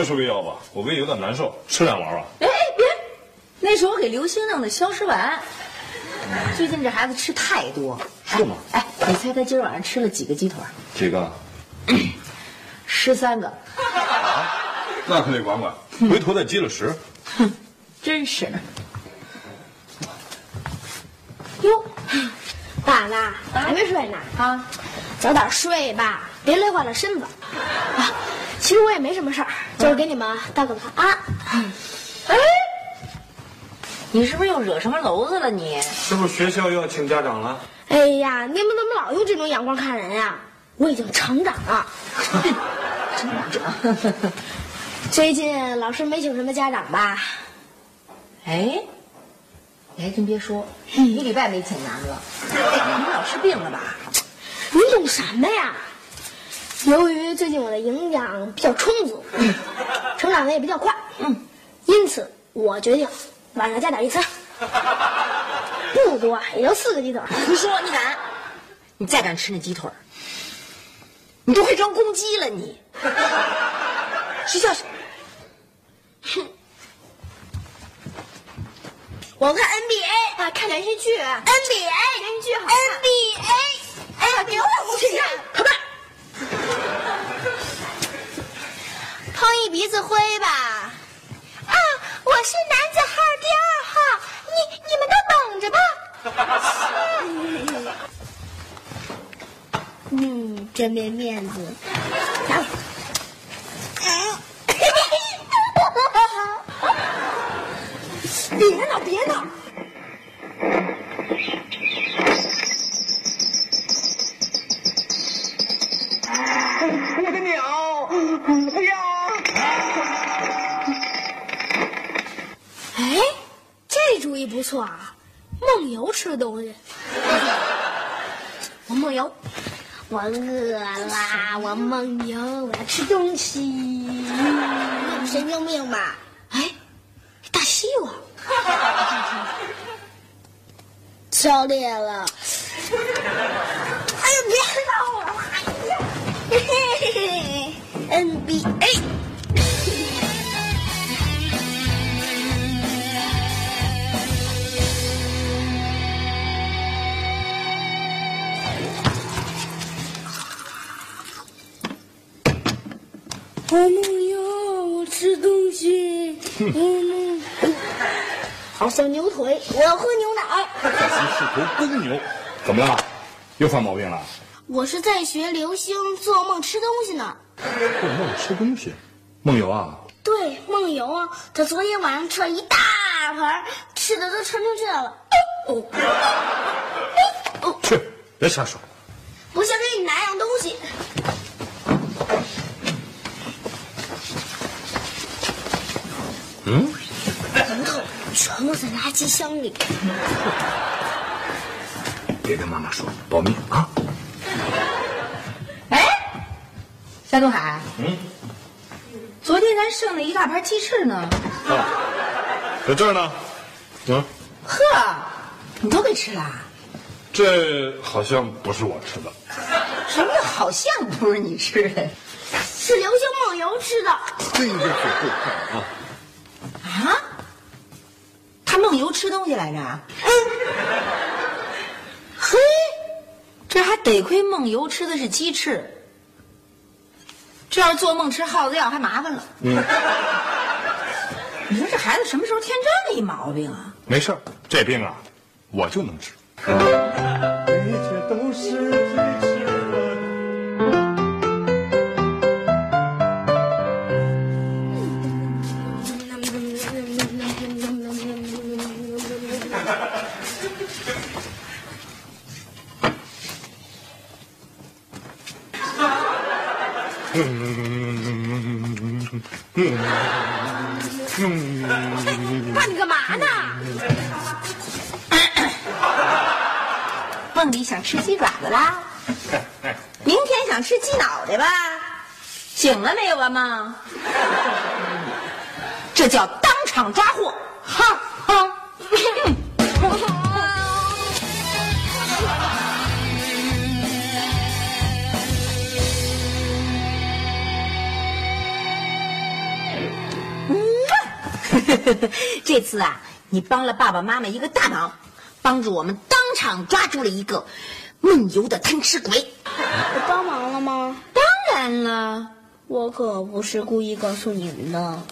这是胃药吧？我胃有点难受，吃两丸吧。哎哎，别，那是我给刘星弄的消食丸。最近这孩子吃太多，是吗？哎，你猜他今儿晚上吃了几个鸡腿？几个？十三个。那可得管管，回头再积了食。哼，真是。哟，爸妈还没睡呢啊，早点睡吧，别累坏了身子。啊，其实我也没什么事儿，就是给你们道个晚安。哎，你是不是又惹什么娄子了？你是不是学校又要请家长了？哎呀，你们怎么老用这种眼光看人呀？我已经成长了。成长。最近老师没请什么家长吧？哎，你还真别说，一礼拜没请咱们了。你们老师病了吧？你懂什么呀？由于最近我的营养比较充足，成长的也比较快，嗯，因此我决定晚上加点一餐，不多，也就四个鸡腿。你说你敢？你再敢吃那鸡腿，你都快装公鸡了你！睡觉去。哼，我看 NBA 啊，看连续剧。NBA 连续剧好看。NBA，哎呀，别我去，快办。碰一鼻子灰吧。啊，我是男子号第二号，你你们都等着吧。嗯，真没面子。别消裂了！哎呀，别闹了！嘿嘿嘿，NBA。我梦游，吃东西。嗯，好像牛腿，我要喝牛奶。是头公牛，怎么了？又犯毛病了？我是在学流星做梦吃东西呢。做梦吃东西，梦游啊？对，梦游啊！他昨天晚上吃了一大盘，吃的都撑出去了。哦，哦，去，别瞎说。我想给你拿样东西。嗯，很好，全部在垃圾箱里。别跟妈妈说，保密啊！哎，夏东海，嗯，昨天咱剩了一大盘鸡翅呢。啊，在这儿呢。嗯，呵，你都给吃了？这好像不是我吃的。什么叫好像不是你吃的？是刘星梦游吃的。这够快啊！啊？他梦游吃东西来着？嗯。嘿，这得亏梦游吃的是鸡翅，这要是做梦吃耗子药还麻烦了。嗯，你说这孩子什么时候添这么一毛病啊？没事儿，这病啊，我就能治。一切都是梦里想吃鸡爪子啦，明天想吃鸡脑袋吧？醒了没有啊梦？这叫当场抓获！哈哈。这次啊，你帮了爸爸妈妈一个大忙，帮助我们当场抓住了一个梦游的贪吃鬼。我帮忙了吗？当然了，我可不是故意告诉你们的。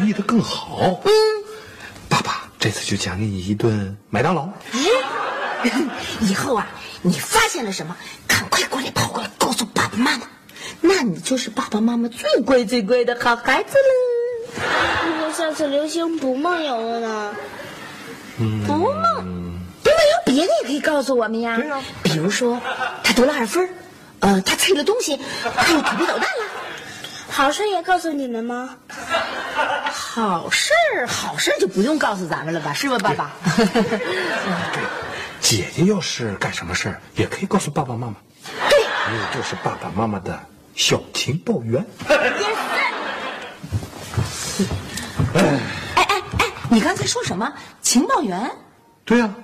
故意的更好。嗯，爸爸这次就奖励你一顿麦当劳。以后啊，你发现了什么，赶快过来跑过来告诉爸爸妈妈，那你就是爸爸妈妈最乖最乖的好孩子了。如果下次流星不梦游了呢？不梦，不梦游别的也可以告诉我们呀。对呀比如说他得了二分，呃，他踩了东西，还有调皮捣蛋了。好事也告诉你们吗？好事儿，好事儿就不用告诉咱们了吧，是吧，爸爸？对姐姐要是干什么事儿，也可以告诉爸爸妈妈。对，你就是爸爸妈妈的小情报员。哎哎哎，你刚才说什么？情报员？对呀、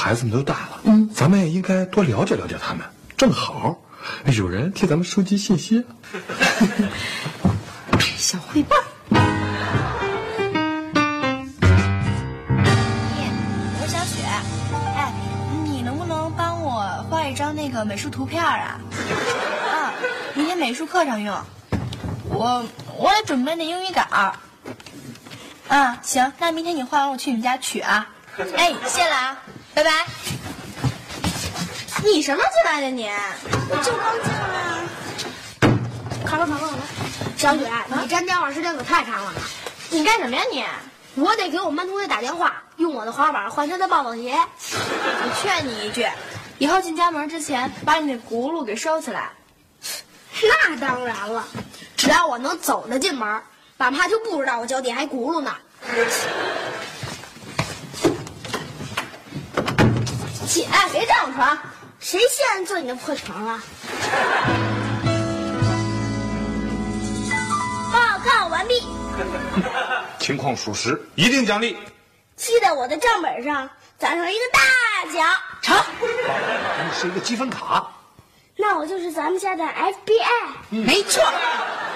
孩子们都大了，嗯，咱们也应该多了解了解他们，正好有人替咱们收集信息。小汇报。我是小雪，哎，你能不能帮我画一张那个美术图片啊？啊，明天美术课上用。我我也准备那英语稿。啊，行，那明天你画完我去你们家取啊。哎，谢了啊，拜拜。你什么时候进来的你？我就刚进来。卡了卡了卡了，小雪，你粘电话时间可太长了。你干什么呀你？我得给我们班同学打电话，用我的滑板换他的暴走鞋。我劝你一句，以后进家门之前把你那轱辘给收起来。那当然了，只要我能走得进门，爸妈就不知道我脚底还轱辘呢。起来，别占我床。谁现在坐你的破床了？报告完毕，情况属实，一定奖励。记在我的账本上攒上一个大奖。成，给你是一个积分卡。那我就是咱们家的 FBI。没错。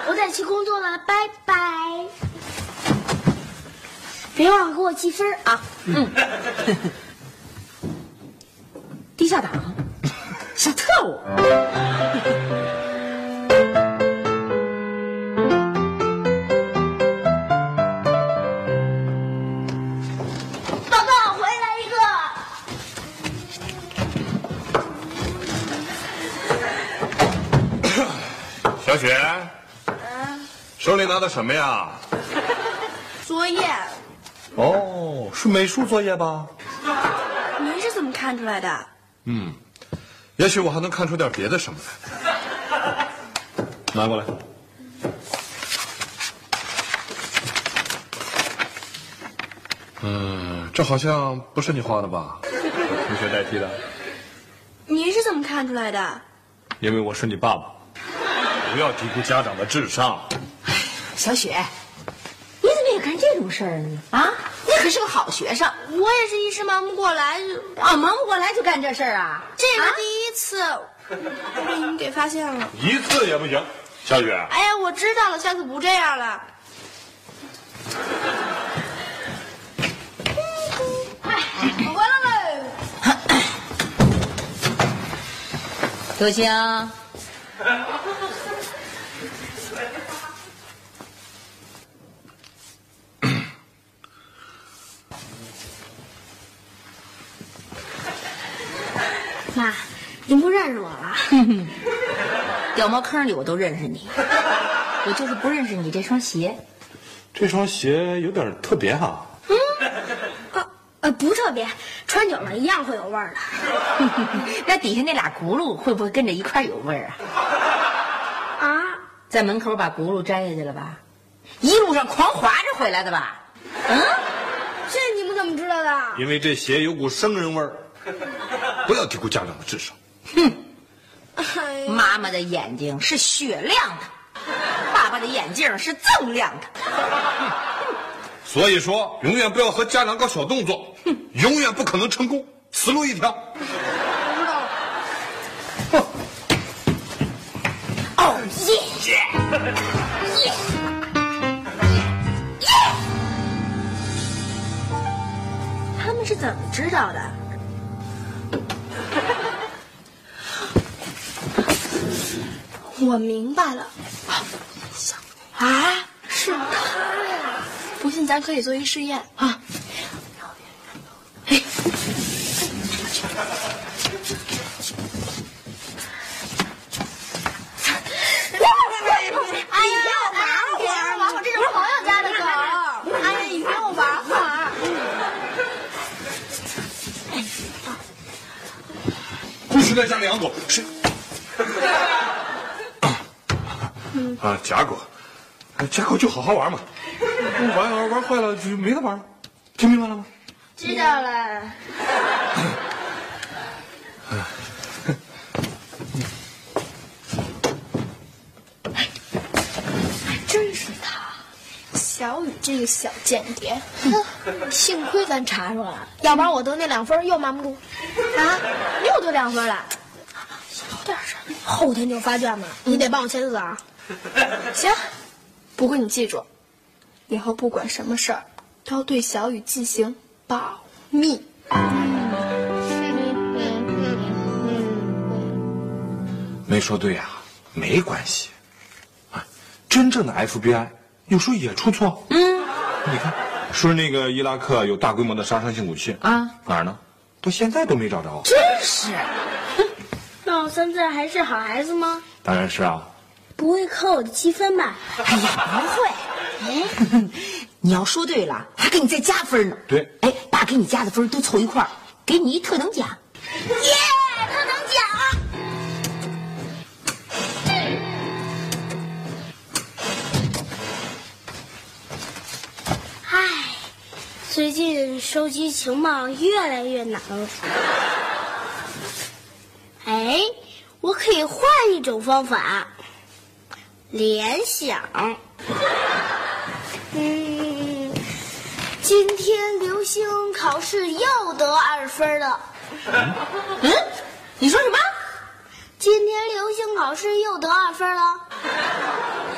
我得去工作了，拜拜。别忘了给我积分啊！地下党，小特务。报告，回来一个。小雪，手里拿的什么呀？作业，哦，是美术作业吧？您是怎么看出来的？嗯，也许我还能看出点别的什么来。拿过来。嗯，这好像不是你画的吧？同学代替的，你是怎么看出来的？因为我是你爸爸。不要低估家长的智商。小雪，你怎么也干这种事儿呢？啊，你可是个好学生我也是一时忙不过来，啊，忙不过来就干这事儿啊？这个啊第一次被你给发现了。一次也不行。小雨，哎呀，我知道了，下次不这样了。我回来了。多星，妈，您不认识我了？掉茅坑里我都认识你，我就是不认识你这双鞋。这双鞋有点特别哈。呃呃，不特别，穿久了一样会有味儿的。那底下那俩轱辘会不会跟着一块有味儿啊？啊，在门口把轱辘摘下去了吧？一路上狂滑着回来的吧？嗯，这你们怎么知道的？因为这鞋有股生人味儿。不要低估家长的智商。哼妈妈的眼睛是雪亮的，爸爸的眼镜是锃亮的。所以说，永远不要和家长搞小动作，永远不可能成功，死路一条。我知道了哦耶耶耶耶！他们是怎么知道的？我明白了，啊，是他呀！不信咱可以做一试验啊。哎呀，玩会儿，玩会儿，这是朋友家的狗。哎呀，你陪我玩会儿。不许在家里养狗，是。啊，假狗，假狗就好好玩嘛，玩玩玩坏了就没得玩了，听明白了吗？知道了。真是他，小雨这个小间谍，哼幸亏咱查出来了，要不然我得那两分又瞒不住。啊，又得两分了，有点事儿。后天就发卷子，你得帮我签字啊。行，不过你记住，以后不管什么事儿，都要对小雨进行保密。没说对呀、没关系。啊，真正的 FBI 有时候也出错。嗯，你看，说那个伊拉克有大规模的杀伤性武器啊，哪儿呢？到现在都没找着。真是，那我现在还是好孩子吗？当然是啊。不会扣我的积分吧？哎呀，不会。哎，你要说对了，还给你再加分呢。对哎，把给你加的分都凑一块儿，给你一特等奖。耶，特等奖！唉，最近收集情报越来越难了。哎，我可以换一种方法，联想。嗯，今天刘星考试又得二分了。嗯，你说什么？今天刘星考试又得二分了。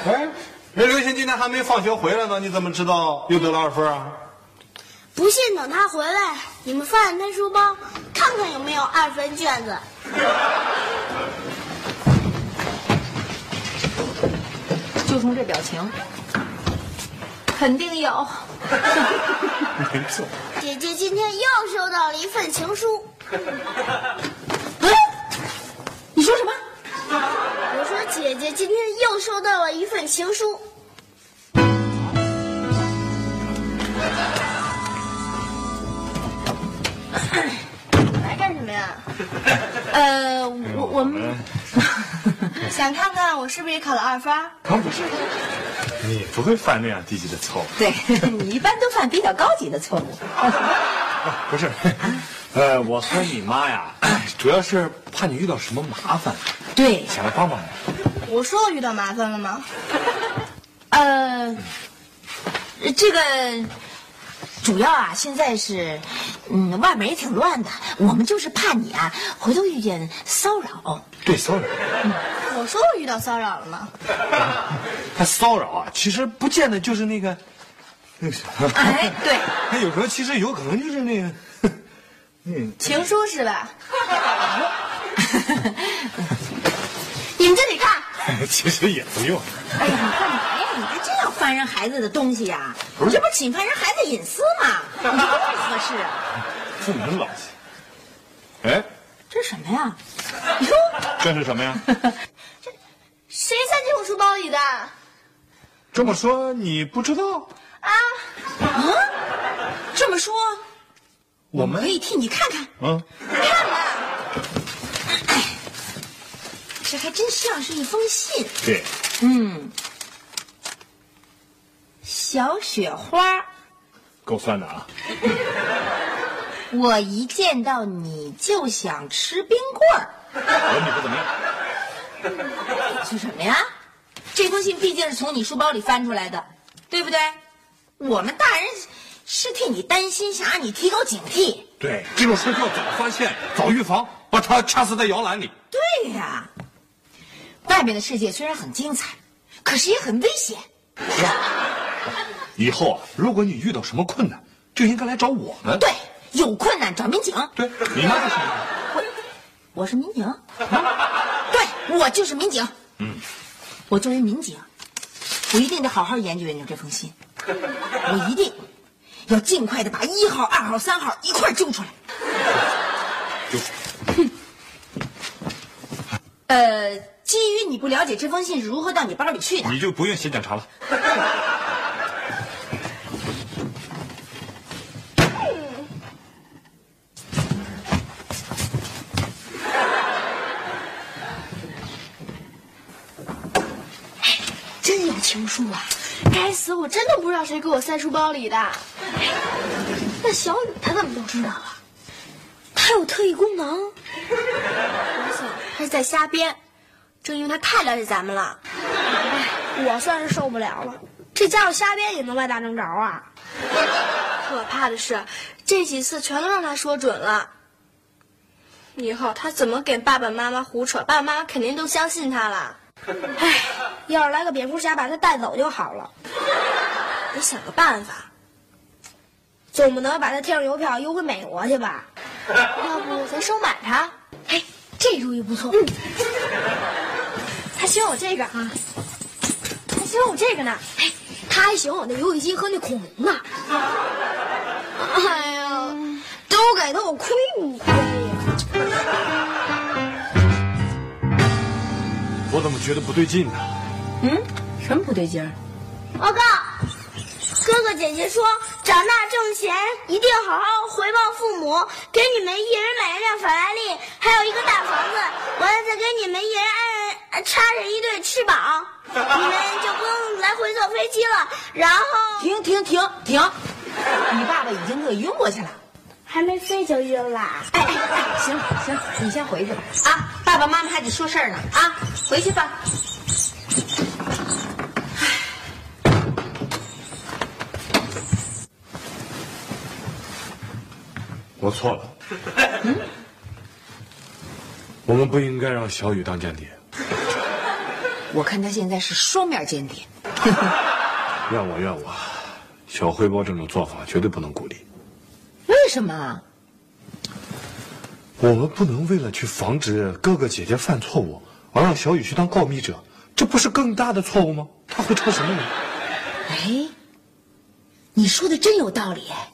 哎，人刘星今天还没放学回来呢，你怎么知道又得了二分啊？不信等他回来，你们翻翻他书包，看看有没有二分卷子。就冲这表情，肯定有。没错。姐姐今天又收到了一份情书。哎，你说什么？我说姐姐今天又收到了一份情书。什么呀？呃，我我们 想看看我是不是也考了二分？当不是，你不会犯那样低级的错误。对你一般都犯比较高级的错误。不是，呃，我和你妈呀，主要是怕你遇到什么麻烦，对，想来帮帮你。我说我遇到麻烦了吗？呃，这个主要啊，现在是，嗯，外面也挺乱的，我们就是怕你啊，回头遇见骚扰。对，骚扰，我说我遇到骚扰了吗？他骚扰啊，其实不见得就是那个，那个啥，哎，对，他有时候其实有可能就是那个，嗯，情书是吧？你们自己看其实也不用。哎呀，你干翻人孩子的东西呀、你这不是侵犯人孩子隐私吗？你这多不合适啊！这么老气。哎，这是什么呀？哟，这是什么呀？谁塞进我书包里的？这么说你不知道？啊，这么说，我我可以替你看看。嗯，看吧，哎，这还真像是一封信。对，嗯，小雪花，够酸的啊。我一见到你就想吃冰棍儿。我你不怎么样？是什么呀？这封信毕竟是从你书包里翻出来的，对不对？我们大人是替你担心，想让你提高警惕。对，这种事要早发现、早预防，把他掐死在摇篮里。对呀，外面的世界虽然很精彩，可是也很危险。以后啊，如果你遇到什么困难，就应该来找我们。对，有困难找民警。对，你妈是？我我是民警，对我就是民警。嗯，我作为民警，我一定得好好研究研究这封信，我一定要尽快的把一号、二号、三号一块儿揪出来。哼呃，基于你不了解这封信是如何到你包里去的，你就不用写检查了。真有情书啊！该死，我真的不知道谁给我塞书包里的。那小雨他怎么都知道了？他有特异功能？我想他是在瞎编，正因为他太了解咱们了。我算是受不了了，这家伙瞎编也能歪打正着啊！可怕的是，这几次全都让他说准了。以后他怎么给爸爸妈妈胡扯，爸爸妈妈肯定都相信他了。唉，要是来个蝙蝠侠把他带走就好了，得想个办法，总不能把他贴上邮票邮回美国去吧？要不咱收买他？哎，这主意不错。嗯，他喜欢我这个啊，他喜欢我这个呢。哎，他还喜欢我那游戏机和那恐龙呢。哎呀，都给他，我亏不亏呀？我怎么觉得不对劲呢？嗯，什么不对劲儿？报告，哥哥姐姐说，长大挣钱一定好好回报父母，给你们一人买一辆法拉利，还有一个大房子，完了再给你们一人安插上一对翅膀，你们就不用来回坐飞机了。然后停停停停！你爸爸已经给我晕过去了。还没飞就晕了。哎哎哎，行行，你先回去吧。啊，爸爸妈妈还得说事儿呢。啊，回去吧。我错了。我们不应该让小雨当间谍。我看他现在是双面间谍。怨我怨我，小汇报这种做法绝对不能鼓励。为什么？我们不能为了去防止哥哥姐姐犯错误，而让小雨去当告密者，这不是更大的错误吗？他会成什么人？哎，你说的真有道理哎。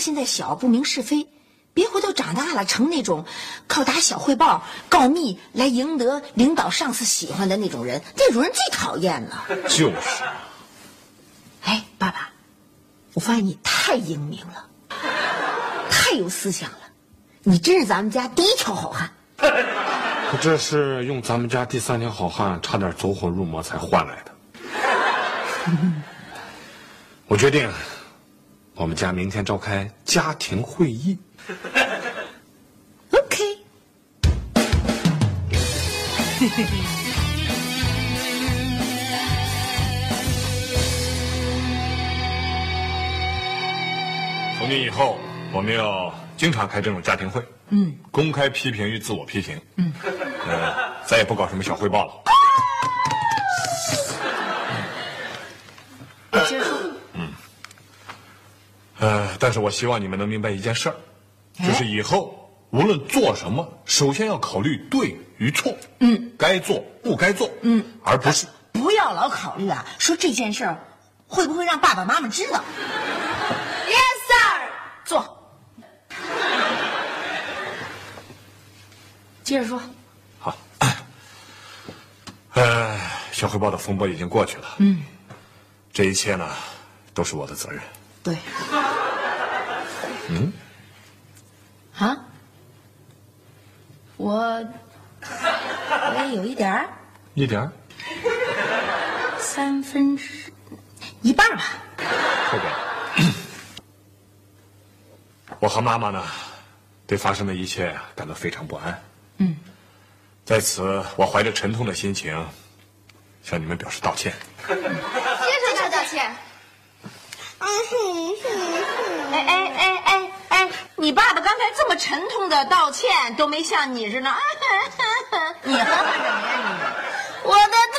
他现在小，不明是非，别回头长大了成那种靠打小汇报、告密来赢得领导、上司喜欢的那种人，那种人最讨厌了。就是。哎，爸爸，我发现你太英明了，太有思想了，你真是咱们家第一条好汉。可这是用咱们家第三条好汉差点走火入魔才换来的。我决定，我们家明天召开家庭会议。OK，从今以后，我们要经常开这种家庭会，嗯，公开批评与自我批评，嗯，呃，再也不搞什么小汇报了。呃，但是我希望你们能明白一件事儿，就是以后无论做什么，首先要考虑对与错，嗯，该做不该做，嗯，而不是不要老考虑啊，说这件事儿会不会让爸爸妈妈知道？Yes sir，坐。接着说，好。呃，小汇报的风波已经过去了，嗯，这一切呢，都是我的责任。对。嗯。啊？我我也有一点儿。一点儿。三分之一半吧。后边。我和妈妈呢，对发生的一切感到非常不安。嗯。在此，我怀着沉痛的心情，向你们表示道歉。接受道歉。哎哎哎哎哎！你爸爸刚才这么沉痛的道歉，都没像你似的。你哼哼什么呀你？我的特